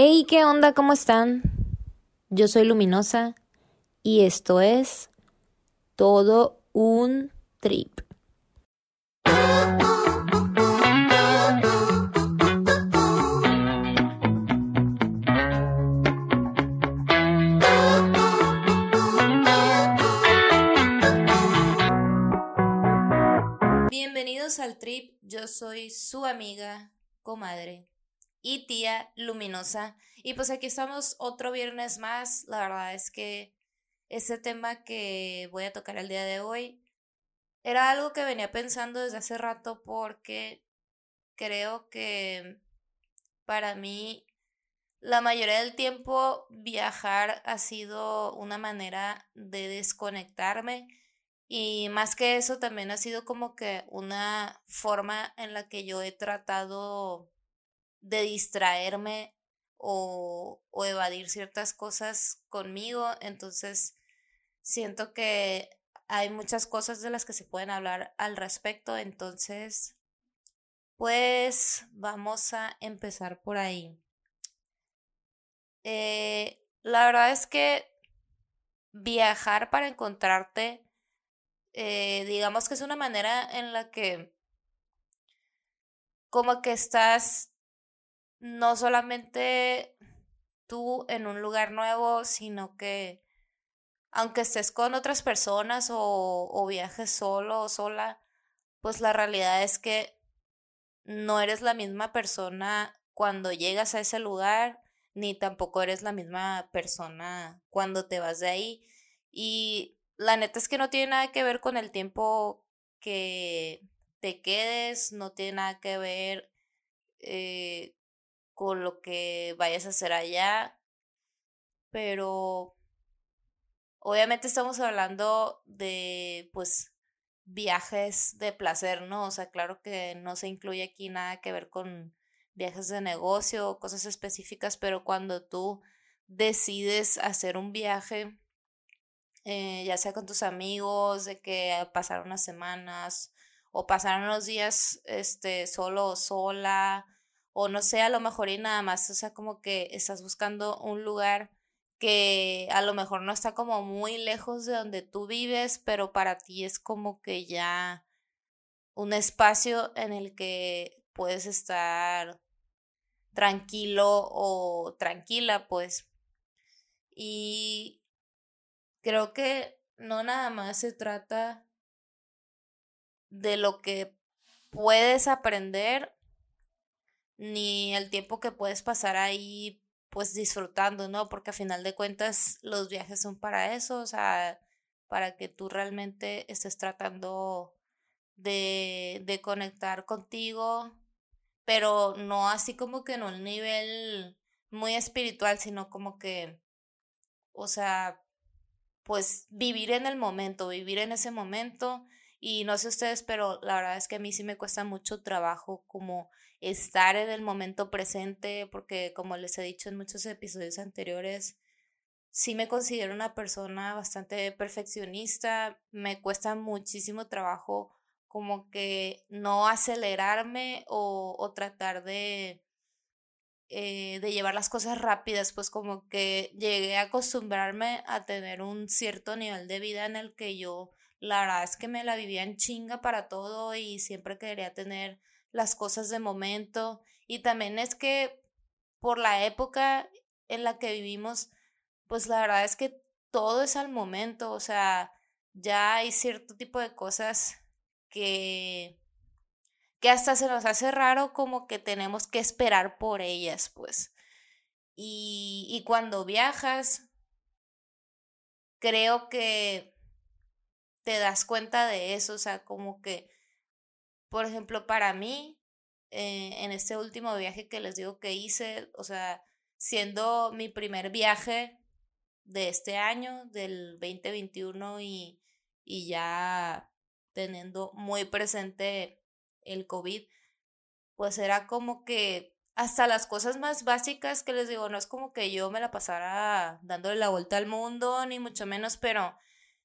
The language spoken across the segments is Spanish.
Hey, ¿qué onda? ¿Cómo están? Yo soy Luminosa y esto es todo un trip. Bienvenidos al trip, yo soy su amiga, comadre y tía luminosa. Y pues aquí estamos otro viernes más. La verdad es que ese tema que voy a tocar el día de hoy era algo que venía pensando desde hace rato porque creo que para mí la mayoría del tiempo viajar ha sido una manera de desconectarme y más que eso también ha sido como que una forma en la que yo he tratado de distraerme o, o evadir ciertas cosas conmigo. Entonces, siento que hay muchas cosas de las que se pueden hablar al respecto. Entonces, pues vamos a empezar por ahí. Eh, la verdad es que viajar para encontrarte, eh, digamos que es una manera en la que como que estás no solamente tú en un lugar nuevo, sino que aunque estés con otras personas o, viajes solo o sola, pues la realidad es que no eres la misma persona cuando llegas a ese lugar, ni tampoco eres la misma persona cuando te vas de ahí. Y la neta es que no tiene nada que ver con el tiempo que te quedes, no tiene nada que ver eh, con lo que vayas a hacer allá, pero obviamente estamos hablando de pues viajes de placer, ¿no? O sea, claro que no se incluye aquí nada que ver con viajes de negocio o cosas específicas, pero cuando tú decides hacer un viaje, eh, ya sea con tus amigos, de que pasar unas semanas o pasar unos días este, solo o sola, o no sé, a lo mejor y nada más, o sea, como que estás buscando un lugar que a lo mejor no está como muy lejos de donde tú vives, pero para ti es como que ya un espacio en el que puedes estar tranquilo o tranquila, pues. Y creo que no nada más se trata de lo que puedes aprender ni el tiempo que puedes pasar ahí pues disfrutando, ¿no? Porque a final de cuentas los viajes son para eso, o sea, para que tú realmente estés tratando de, de conectar contigo, pero no así como que en un nivel muy espiritual, sino como que, o sea, pues vivir en el momento, vivir en ese momento. Y no sé ustedes, pero la verdad es que a mí sí me cuesta mucho trabajo como estar en el momento presente, porque como les he dicho en muchos episodios anteriores, sí me considero una persona bastante perfeccionista, me cuesta muchísimo trabajo como que no acelerarme o, o tratar de, eh, de llevar las cosas rápidas, pues como que llegué a acostumbrarme a tener un cierto nivel de vida en el que yo la verdad es que me la vivía en chinga para todo y siempre quería tener las cosas de momento. Y también es que por la época en la que vivimos, pues la verdad es que todo es al momento, o sea, ya hay cierto tipo de cosas que que hasta se nos hace raro como que tenemos que esperar por ellas, pues. Y, y cuando viajas, creo que te das cuenta de eso, o sea, como que por ejemplo, para mí, eh, en este último viaje que les digo que hice, o sea, siendo mi primer viaje de este año, del 2021, y, y ya teniendo muy presente el COVID, pues era como que hasta las cosas más básicas que les digo, no es como que yo me la pasara dándole la vuelta al mundo, ni mucho menos, pero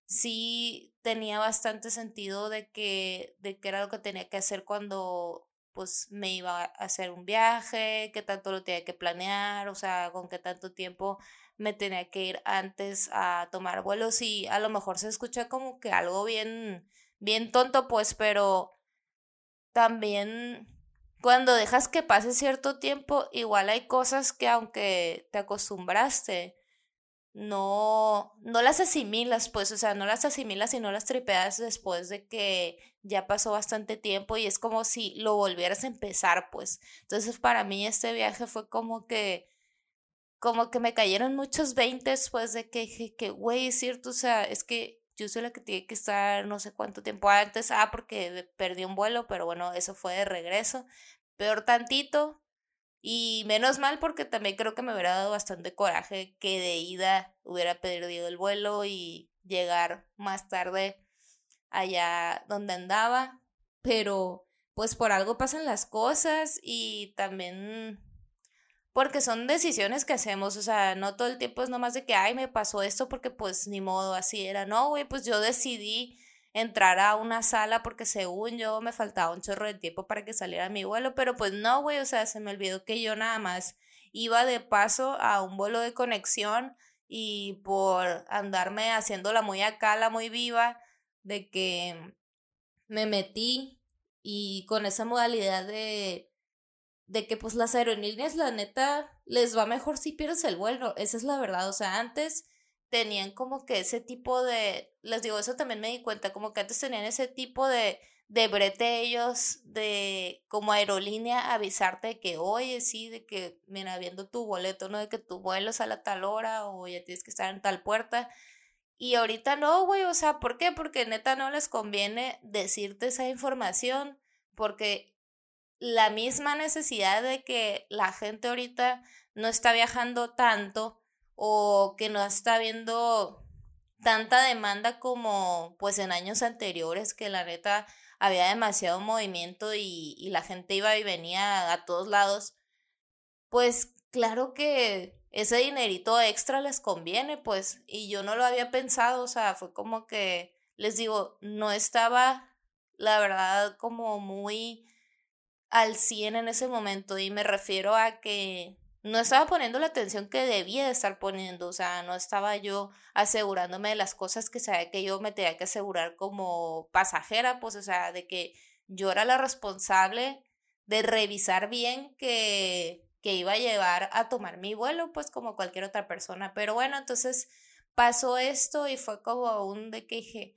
sí tenía bastante sentido de que, de que era lo que tenía que hacer cuando pues me iba a hacer un viaje, qué tanto lo tenía que planear, o sea, con qué tanto tiempo me tenía que ir antes a tomar vuelos. Y a lo mejor se escucha como que algo bien, bien tonto, pues, pero también cuando dejas que pase cierto tiempo, igual hay cosas que aunque te acostumbraste, no, no las asimilas, pues, o sea, no las asimilas y no las tripeas después de que ya pasó bastante tiempo y es como si lo volvieras a empezar, pues. Entonces, para mí este viaje fue como que, como que me cayeron muchos veinte después de que dije que, güey, es cierto, o sea, es que yo soy la que tiene que estar no sé cuánto tiempo antes, ah, porque perdí un vuelo, pero bueno, eso fue de regreso, peor tantito, y menos mal porque también creo que me hubiera dado bastante coraje que de ida hubiera perdido el vuelo y llegar más tarde allá donde andaba. Pero pues por algo pasan las cosas y también porque son decisiones que hacemos, o sea, no todo el tiempo es nomás de que, ay, me pasó esto porque pues ni modo, así era, no, güey, pues yo decidí entrar a una sala porque según yo me faltaba un chorro de tiempo para que saliera mi vuelo, pero pues no, güey, o sea, se me olvidó que yo nada más iba de paso a un vuelo de conexión y por andarme haciéndola muy acá, la muy viva, de que me metí y con esa modalidad de de que pues las aerolíneas la neta les va mejor si pierdes el vuelo, esa es la verdad, o sea, antes tenían como que ese tipo de, les digo, eso también me di cuenta, como que antes tenían ese tipo de, de brete ellos, de como aerolínea avisarte de que, oye, sí, de que, mira, viendo tu boleto, ¿no? De que tu vuelo es a tal hora o ya tienes que estar en tal puerta. Y ahorita no, güey, o sea, ¿por qué? Porque neta no les conviene decirte esa información, porque la misma necesidad de que la gente ahorita no está viajando tanto, o que no está habiendo tanta demanda como pues en años anteriores que la neta había demasiado movimiento y, y la gente iba y venía a todos lados, pues claro que ese dinerito extra les conviene, pues, y yo no lo había pensado, o sea, fue como que, les digo, no estaba, la verdad, como muy al 100 en ese momento, y me refiero a que no estaba poniendo la atención que debía de estar poniendo, o sea, no estaba yo asegurándome de las cosas que sabía que yo me tenía que asegurar como pasajera, pues, o sea, de que yo era la responsable de revisar bien que, que iba a llevar a tomar mi vuelo, pues como cualquier otra persona. Pero bueno, entonces pasó esto y fue como un de que dije,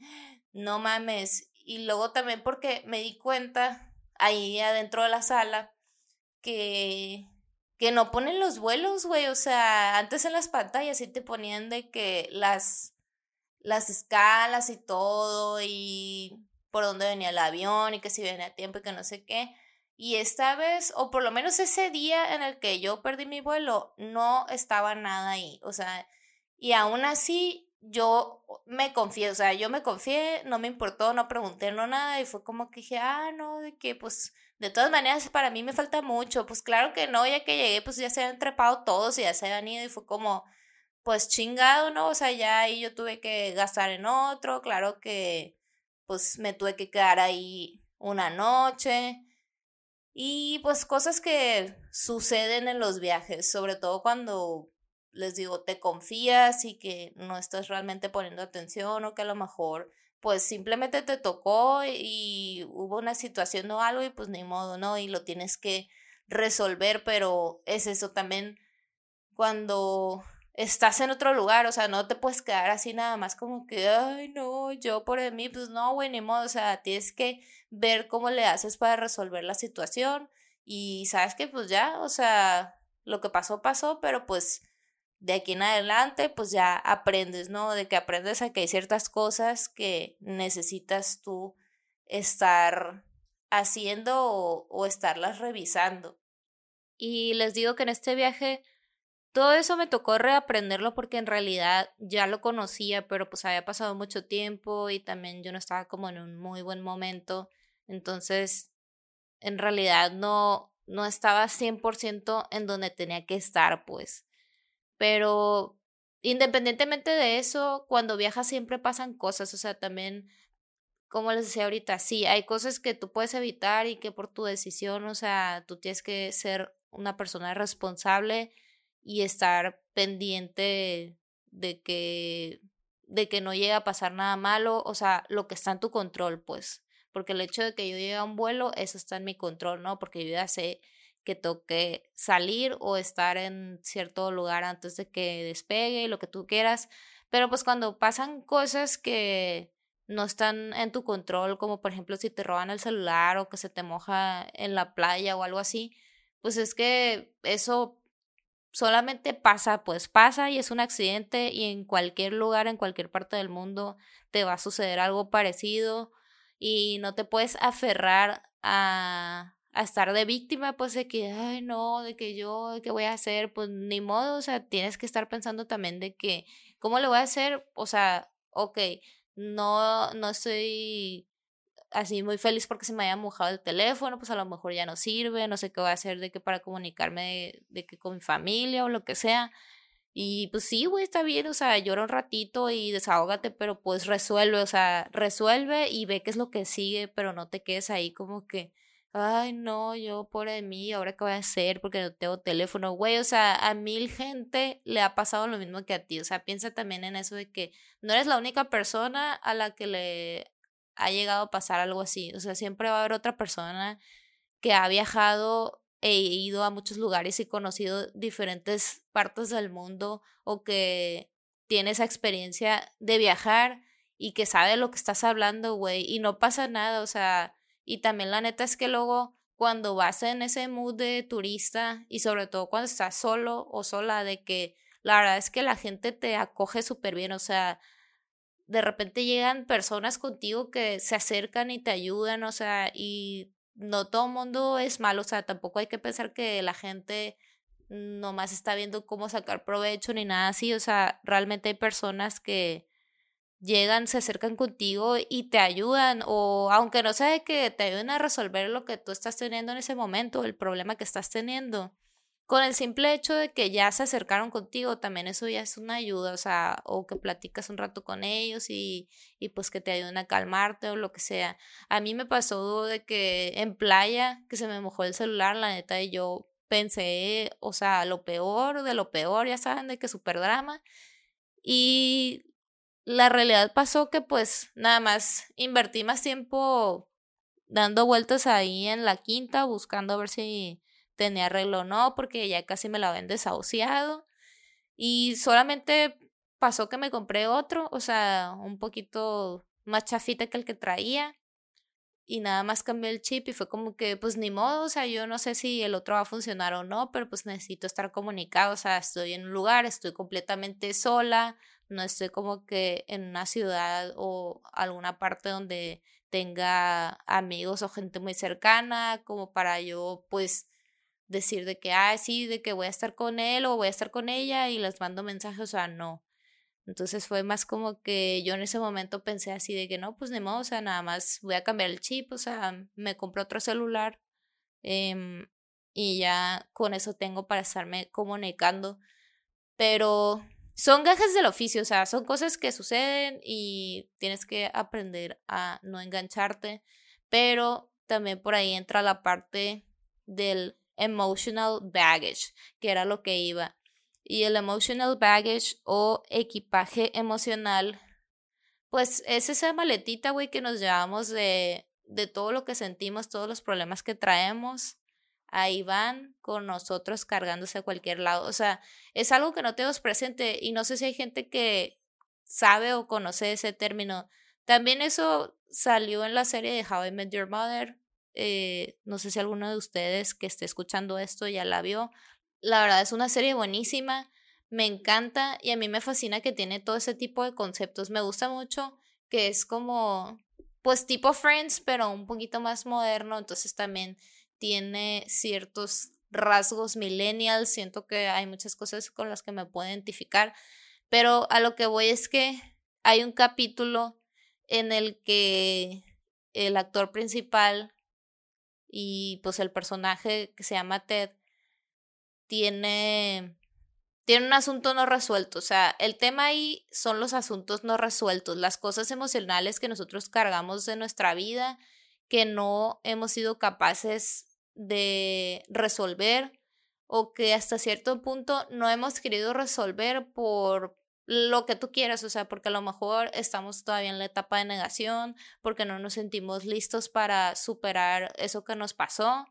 no mames. Y luego también porque me di cuenta ahí adentro de la sala que que no ponen los vuelos, güey. O sea, antes en las pantallas sí te ponían de que las, las escalas y todo, y por dónde venía el avión, y que si venía a tiempo y que no sé qué. Y esta vez, o por lo menos ese día en el que yo perdí mi vuelo, no estaba nada ahí. O sea, y aún así yo me confié, o sea, yo me confié, no me importó, no pregunté, no nada, y fue como que dije, ah, no, de que pues de todas maneras, para mí me falta mucho. Pues claro que no, ya que llegué, pues ya se habían trepado todos y ya se habían ido y fue como, pues chingado, ¿no? O sea, ya ahí yo tuve que gastar en otro, claro que pues me tuve que quedar ahí una noche. Y pues cosas que suceden en los viajes, sobre todo cuando les digo, te confías y que no estás realmente poniendo atención o que a lo mejor pues simplemente te tocó y hubo una situación o algo y pues ni modo, ¿no? Y lo tienes que resolver, pero es eso también cuando estás en otro lugar, o sea, no te puedes quedar así nada más como que, ay, no, yo por mí, pues no, güey, ni modo, o sea, tienes que ver cómo le haces para resolver la situación y sabes que pues ya, o sea, lo que pasó, pasó, pero pues de aquí en adelante, pues ya aprendes, ¿no? De que aprendes a que hay ciertas cosas que necesitas tú estar haciendo o, o estarlas revisando. Y les digo que en este viaje todo eso me tocó reaprenderlo porque en realidad ya lo conocía, pero pues había pasado mucho tiempo y también yo no estaba como en un muy buen momento. Entonces, en realidad no, no estaba 100% en donde tenía que estar, pues. Pero independientemente de eso, cuando viajas siempre pasan cosas, o sea, también como les decía ahorita, sí, hay cosas que tú puedes evitar y que por tu decisión, o sea, tú tienes que ser una persona responsable y estar pendiente de que de que no llegue a pasar nada malo, o sea, lo que está en tu control, pues, porque el hecho de que yo llegue a un vuelo, eso está en mi control, ¿no? Porque yo ya sé que toque salir o estar en cierto lugar antes de que despegue, lo que tú quieras, pero pues cuando pasan cosas que no están en tu control, como por ejemplo si te roban el celular o que se te moja en la playa o algo así, pues es que eso solamente pasa, pues pasa y es un accidente y en cualquier lugar, en cualquier parte del mundo te va a suceder algo parecido y no te puedes aferrar a, a estar de víctima, pues de que, ay, no, de que yo, ¿qué voy a hacer? Pues ni modo, o sea, tienes que estar pensando también de que, ¿cómo le voy a hacer? O sea, ok, no, no estoy así muy feliz porque se me haya mojado el teléfono, pues a lo mejor ya no sirve, no sé qué voy a hacer de que para comunicarme de, que con mi familia o lo que sea. Y pues sí, güey, está bien, o sea, llora un ratito y desahógate, pero pues resuelve, o sea, resuelve y ve qué es lo que sigue, pero no te quedes ahí como que, ay, no, yo por de mí, ahora qué voy a hacer porque no tengo teléfono, güey, o sea, a mil gente le ha pasado lo mismo que a ti, o sea, piensa también en eso de que no eres la única persona a la que le ha llegado a pasar algo así. O sea, siempre va a haber otra persona que ha viajado e ido a muchos lugares y conocido diferentes partes del mundo o que tiene esa experiencia de viajar y que sabe lo que estás hablando, güey, y no pasa nada, o sea, y también la neta es que luego cuando vas en ese mood de turista y sobre todo cuando estás solo o sola, de que la verdad es que la gente te acoge súper bien, o sea, de repente llegan personas contigo que se acercan y te ayudan, o sea, y no todo el mundo es malo, o sea, tampoco hay que pensar que la gente nomás está viendo cómo sacar provecho ni nada así, o sea, realmente hay personas que llegan, se acercan contigo y te ayudan, o aunque no de que te ayuden a resolver lo que tú estás teniendo en ese momento, el problema que estás teniendo, con el simple hecho de que ya se acercaron contigo, también eso ya es una ayuda, o sea, o que platicas un rato con ellos y, y pues que te ayuden a calmarte o lo que sea. A mí me pasó de que en playa, que se me mojó el celular, la neta, y yo pensé, o sea, lo peor de lo peor, ya saben, de que super drama. Y la realidad pasó que pues nada más invertí más tiempo dando vueltas ahí en la quinta, buscando a ver si tenía arreglo o no, porque ya casi me la habían desahuciado. Y solamente pasó que me compré otro, o sea, un poquito más chafita que el que traía. Y nada más cambié el chip y fue como que, pues ni modo, o sea, yo no sé si el otro va a funcionar o no, pero pues necesito estar comunicado, o sea, estoy en un lugar, estoy completamente sola, no estoy como que en una ciudad o alguna parte donde tenga amigos o gente muy cercana, como para yo, pues, decir de que, ah, sí, de que voy a estar con él o voy a estar con ella y les mando mensajes, o sea, no. Entonces fue más como que yo en ese momento pensé así de que no, pues ni modo, o sea, nada más voy a cambiar el chip, o sea, me compro otro celular em, y ya con eso tengo para estarme comunicando. Pero son gajes del oficio, o sea, son cosas que suceden y tienes que aprender a no engancharte, pero también por ahí entra la parte del emotional baggage, que era lo que iba. Y el emotional baggage o equipaje emocional, pues es esa maletita, güey, que nos llevamos de, de todo lo que sentimos, todos los problemas que traemos. Ahí van con nosotros cargándose a cualquier lado. O sea, es algo que no tenemos presente y no sé si hay gente que sabe o conoce ese término. También eso salió en la serie de How I Met Your Mother, eh, no sé si alguno de ustedes que esté escuchando esto ya la vio. La verdad es una serie buenísima, me encanta y a mí me fascina que tiene todo ese tipo de conceptos. Me gusta mucho que es como, pues tipo Friends, pero un poquito más moderno, entonces también tiene ciertos rasgos millennials, siento que hay muchas cosas con las que me puedo identificar, pero a lo que voy es que hay un capítulo en el que el actor principal y pues el personaje que se llama Ted tiene tiene un asunto no resuelto. O sea, el tema ahí son los asuntos no resueltos, las cosas emocionales que nosotros cargamos de nuestra vida que no hemos sido capaces de resolver o que hasta cierto punto no hemos querido resolver por lo que tú quieras, o sea, porque a lo mejor estamos todavía en la etapa de negación, porque no nos sentimos listos para superar eso que nos pasó,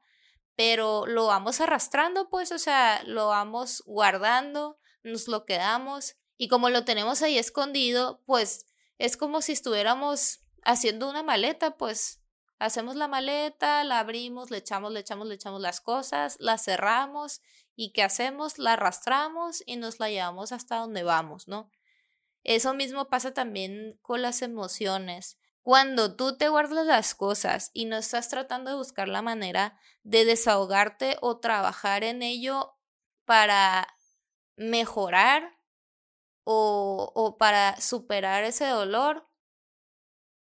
pero lo vamos arrastrando, pues, o sea, lo vamos guardando, nos lo quedamos y como lo tenemos ahí escondido, pues es como si estuviéramos haciendo una maleta, pues hacemos la maleta, la abrimos, le echamos, le echamos, le echamos las cosas, la cerramos y ¿qué hacemos? La arrastramos y nos la llevamos hasta donde vamos, ¿no? Eso mismo pasa también con las emociones. Cuando tú te guardas las cosas y no estás tratando de buscar la manera de desahogarte o trabajar en ello para mejorar o, o para superar ese dolor,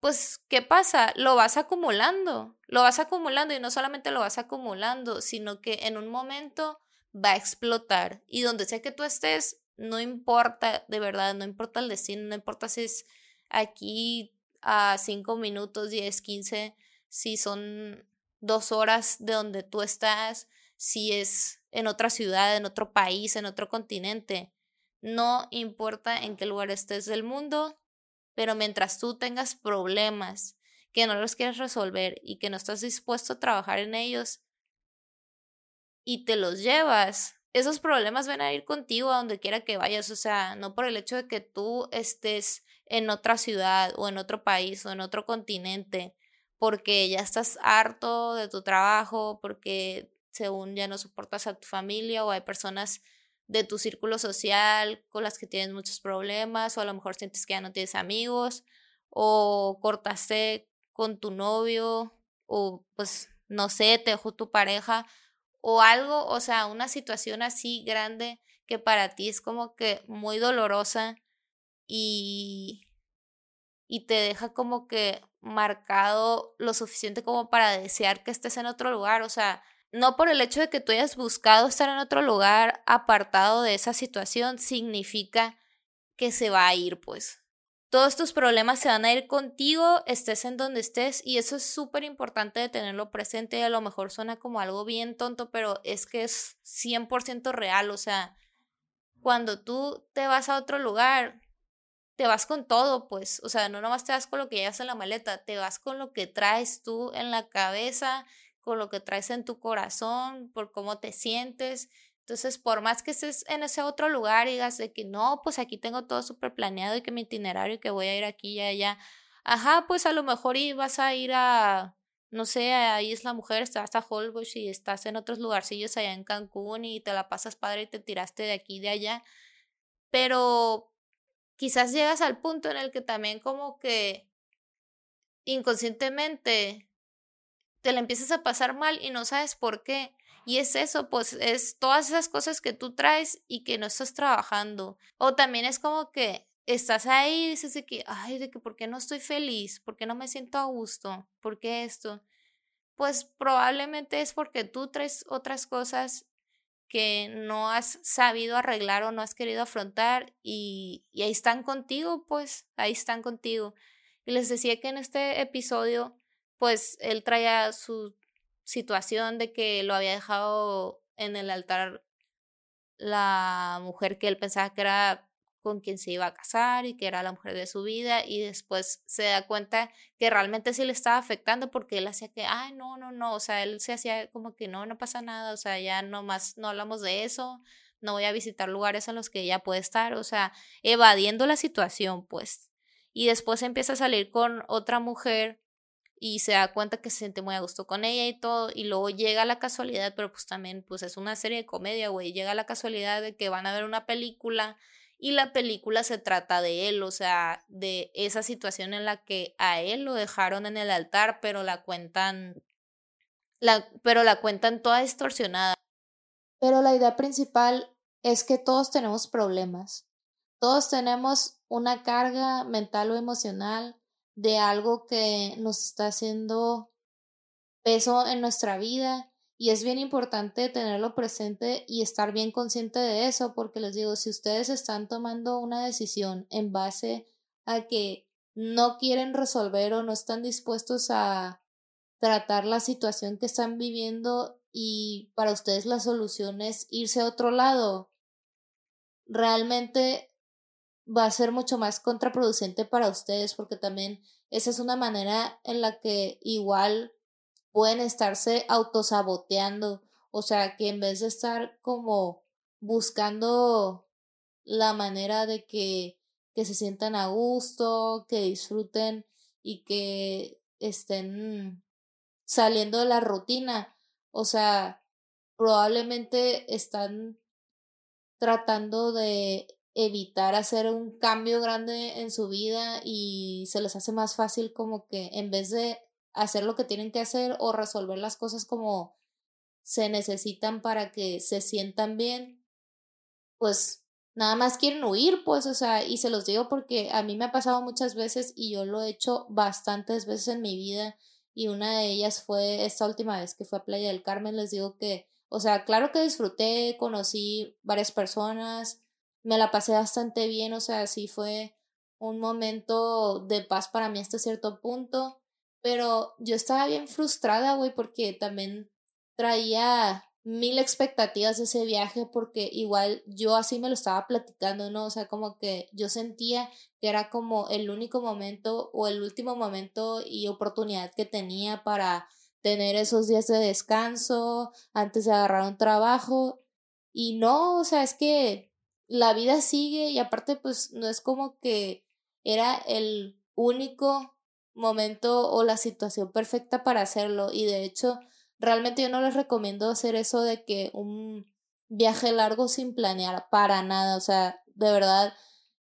pues, ¿qué pasa? Lo vas acumulando, lo vas acumulando y no solamente lo vas acumulando, sino que en un momento va a explotar y donde sea que tú estés, no importa, de verdad, no importa el destino, no importa si es aquí a 5 minutos, 10, 15, si son dos horas de donde tú estás, si es en otra ciudad, en otro país, en otro continente. No importa en qué lugar estés del mundo, pero mientras tú tengas problemas que no los quieres resolver y que no estás dispuesto a trabajar en ellos y te los llevas, esos problemas van a ir contigo a donde quiera que vayas, o sea, no por el hecho de que tú estés en otra ciudad o en otro país o en otro continente, porque ya estás harto de tu trabajo, porque según ya no soportas a tu familia o hay personas de tu círculo social con las que tienes muchos problemas o a lo mejor sientes que ya no tienes amigos o cortaste con tu novio o pues no sé, te dejó tu pareja o algo, o sea, una situación así grande que para ti es como que muy dolorosa y, y te deja como que marcado lo suficiente como para desear que estés en otro lugar, o sea, no por el hecho de que tú hayas buscado estar en otro lugar apartado de esa situación significa que se va a ir, pues todos tus problemas se van a ir contigo, estés en donde estés, y eso es súper importante de tenerlo presente. A lo mejor suena como algo bien tonto, pero es que es 100% real. O sea, cuando tú te vas a otro lugar, te vas con todo, pues. O sea, no nomás te vas con lo que llevas en la maleta, te vas con lo que traes tú en la cabeza, con lo que traes en tu corazón, por cómo te sientes. Entonces, por más que estés en ese otro lugar y digas de que no, pues aquí tengo todo súper planeado y que mi itinerario y que voy a ir aquí y allá, ajá, pues a lo mejor vas a ir a, no sé, a Isla Mujer, estás a Holbox y estás en otros lugarcillos allá en Cancún y te la pasas padre y te tiraste de aquí y de allá, pero quizás llegas al punto en el que también como que inconscientemente te la empiezas a pasar mal y no sabes por qué. Y es eso, pues es todas esas cosas que tú traes y que no estás trabajando. O también es como que estás ahí y dices de que, ay, de que, ¿por qué no estoy feliz? ¿Por qué no me siento a gusto? ¿Por qué esto? Pues probablemente es porque tú traes otras cosas que no has sabido arreglar o no has querido afrontar y, y ahí están contigo, pues ahí están contigo. Y les decía que en este episodio, pues él traía su situación de que lo había dejado en el altar la mujer que él pensaba que era con quien se iba a casar y que era la mujer de su vida y después se da cuenta que realmente sí le estaba afectando porque él hacía que, ay, no, no, no, o sea, él se hacía como que no, no pasa nada, o sea, ya no más, no hablamos de eso, no voy a visitar lugares en los que ella puede estar, o sea, evadiendo la situación, pues. Y después empieza a salir con otra mujer y se da cuenta que se siente muy a gusto con ella y todo, y luego llega la casualidad, pero pues también pues es una serie de comedia, güey, llega la casualidad de que van a ver una película y la película se trata de él, o sea, de esa situación en la que a él lo dejaron en el altar, pero la cuentan la pero la cuentan toda distorsionada. Pero la idea principal es que todos tenemos problemas. Todos tenemos una carga mental o emocional de algo que nos está haciendo peso en nuestra vida Y es bien importante tenerlo presente y estar bien consciente de eso, porque les digo, si ustedes están tomando una decisión en base a que no quieren resolver o no están dispuestos a tratar la situación que están viviendo y para ustedes la solución es irse a otro lado, realmente va a ser mucho más contraproducente para ustedes porque también esa es una manera en la que igual pueden estarse autosaboteando, o sea, que en vez de estar como buscando la manera de que, que se sientan a gusto, que disfruten y que estén saliendo de la rutina, o sea, probablemente están tratando de evitar hacer un cambio grande en su vida y se les hace más fácil como que en vez de hacer lo que tienen que hacer o resolver las cosas como se necesitan para que se sientan bien, pues nada más quieren huir, pues, o sea, y se los digo porque a mí me ha pasado muchas veces y yo lo he hecho bastantes veces en mi vida y una de ellas fue esta última vez que fue a Playa del Carmen, les digo que, o sea, claro que disfruté, conocí varias personas, me la pasé bastante bien, o sea, sí fue un momento de paz para mí hasta cierto punto, pero yo estaba bien frustrada, güey, porque también traía mil expectativas de ese viaje porque igual yo así me lo estaba platicando, ¿no? O sea, como que yo sentía que era como el único momento o el último momento y oportunidad que tenía para tener esos días de descanso antes de agarrar un trabajo. Y no, o sea, es que la vida sigue y aparte pues no es como que era el único momento o la situación perfecta para hacerlo y de hecho realmente yo no les recomiendo hacer eso de que un viaje largo sin planear para nada, o sea, de verdad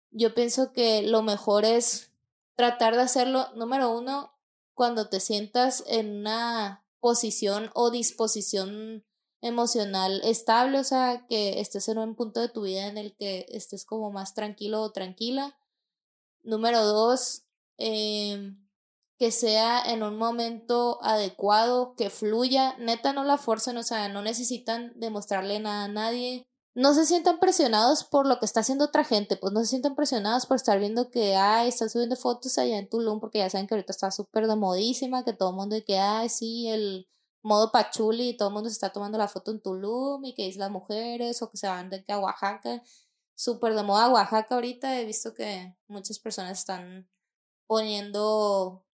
yo pienso que lo mejor es tratar de hacerlo número uno cuando te sientas en una posición o disposición emocional estable, o sea, que estés en un punto de tu vida en el que estés como más tranquilo o tranquila. Número dos, eh, que sea en un momento adecuado, que fluya, neta no la forcen, o sea, no necesitan demostrarle nada a nadie. No se sientan presionados por lo que está haciendo otra gente, pues no se sientan presionados por estar viendo que, ay, están subiendo fotos allá en Tulum, porque ya saben que ahorita está súper de modísima, que todo el mundo de que, ay, sí, el modo pachuli y todo el mundo se está tomando la foto en Tulum y que es las mujeres o que se van de que a Oaxaca. Súper de moda Oaxaca ahorita. He visto que muchas personas están poniendo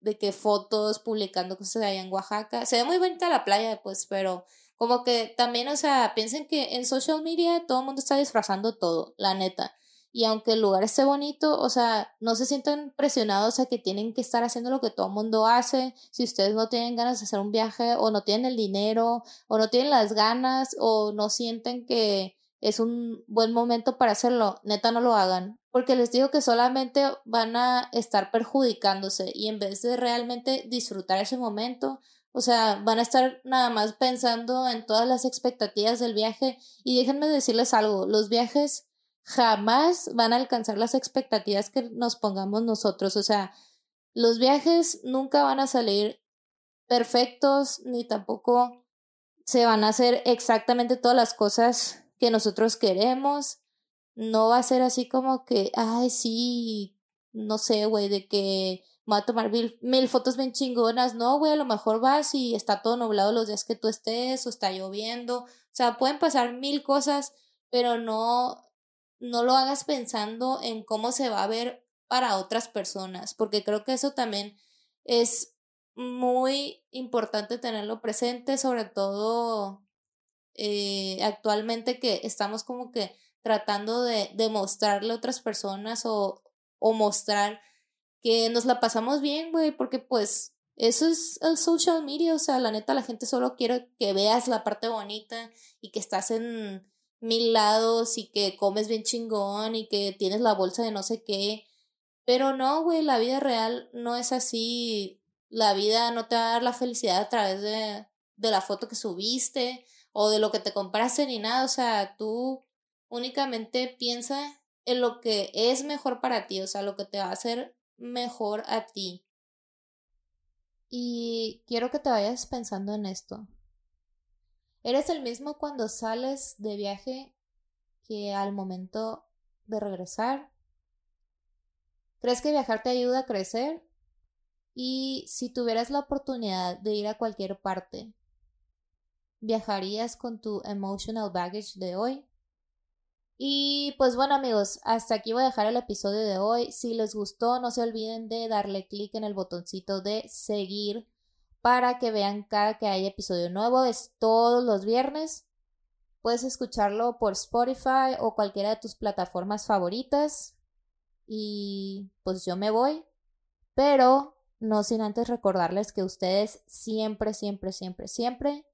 de que fotos, publicando cosas allá en Oaxaca. Se ve muy bonita la playa, pues, pero como que también, o sea, piensen que en social media todo el mundo está disfrazando todo, la neta y aunque el lugar esté bonito, o sea, no se sientan presionados a que tienen que estar haciendo lo que todo el mundo hace. Si ustedes no tienen ganas de hacer un viaje o no tienen el dinero o no tienen las ganas o no sienten que es un buen momento para hacerlo, neta no lo hagan, porque les digo que solamente van a estar perjudicándose y en vez de realmente disfrutar ese momento, o sea, van a estar nada más pensando en todas las expectativas del viaje y déjenme decirles algo, los viajes jamás van a alcanzar las expectativas que nos pongamos nosotros. O sea, los viajes nunca van a salir perfectos ni tampoco se van a hacer exactamente todas las cosas que nosotros queremos. No va a ser así como que, ay, sí, no sé, güey, de que va a tomar mil, mil fotos bien chingonas. No, güey, a lo mejor vas y está todo nublado los días que tú estés o está lloviendo. O sea, pueden pasar mil cosas, pero no, no lo hagas pensando en cómo se va a ver para otras personas, porque creo que eso también es muy importante tenerlo presente, sobre todo eh, actualmente que estamos como que tratando de demostrarle a otras personas o, o mostrar que nos la pasamos bien, güey, porque pues eso es el social media, o sea, la neta la gente solo quiere que veas la parte bonita y que estás en mil lados y que comes bien chingón y que tienes la bolsa de no sé qué. Pero no, güey, la vida real no es así. La vida no te va a dar la felicidad a través de, de la foto que subiste o de lo que te compraste ni nada. O sea, tú únicamente piensa en lo que es mejor para ti, o sea, lo que te va a hacer mejor a ti. Y quiero que te vayas pensando en esto. ¿Eres el mismo cuando sales de viaje que al momento de regresar? ¿Crees que viajar te ayuda a crecer? Y si tuvieras la oportunidad de ir a cualquier parte, ¿viajarías con tu emotional baggage de hoy? Y pues bueno amigos, hasta aquí voy a dejar el episodio de hoy. Si les gustó, no se olviden de darle clic en el botoncito de seguir para que vean cada que hay episodio nuevo. Es todos los viernes. Puedes escucharlo por Spotify o cualquiera de tus plataformas favoritas. Y pues yo me voy. Pero no sin antes recordarles que ustedes siempre, siempre, siempre, siempre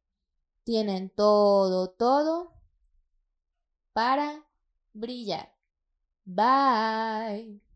tienen todo, todo para brillar. Bye.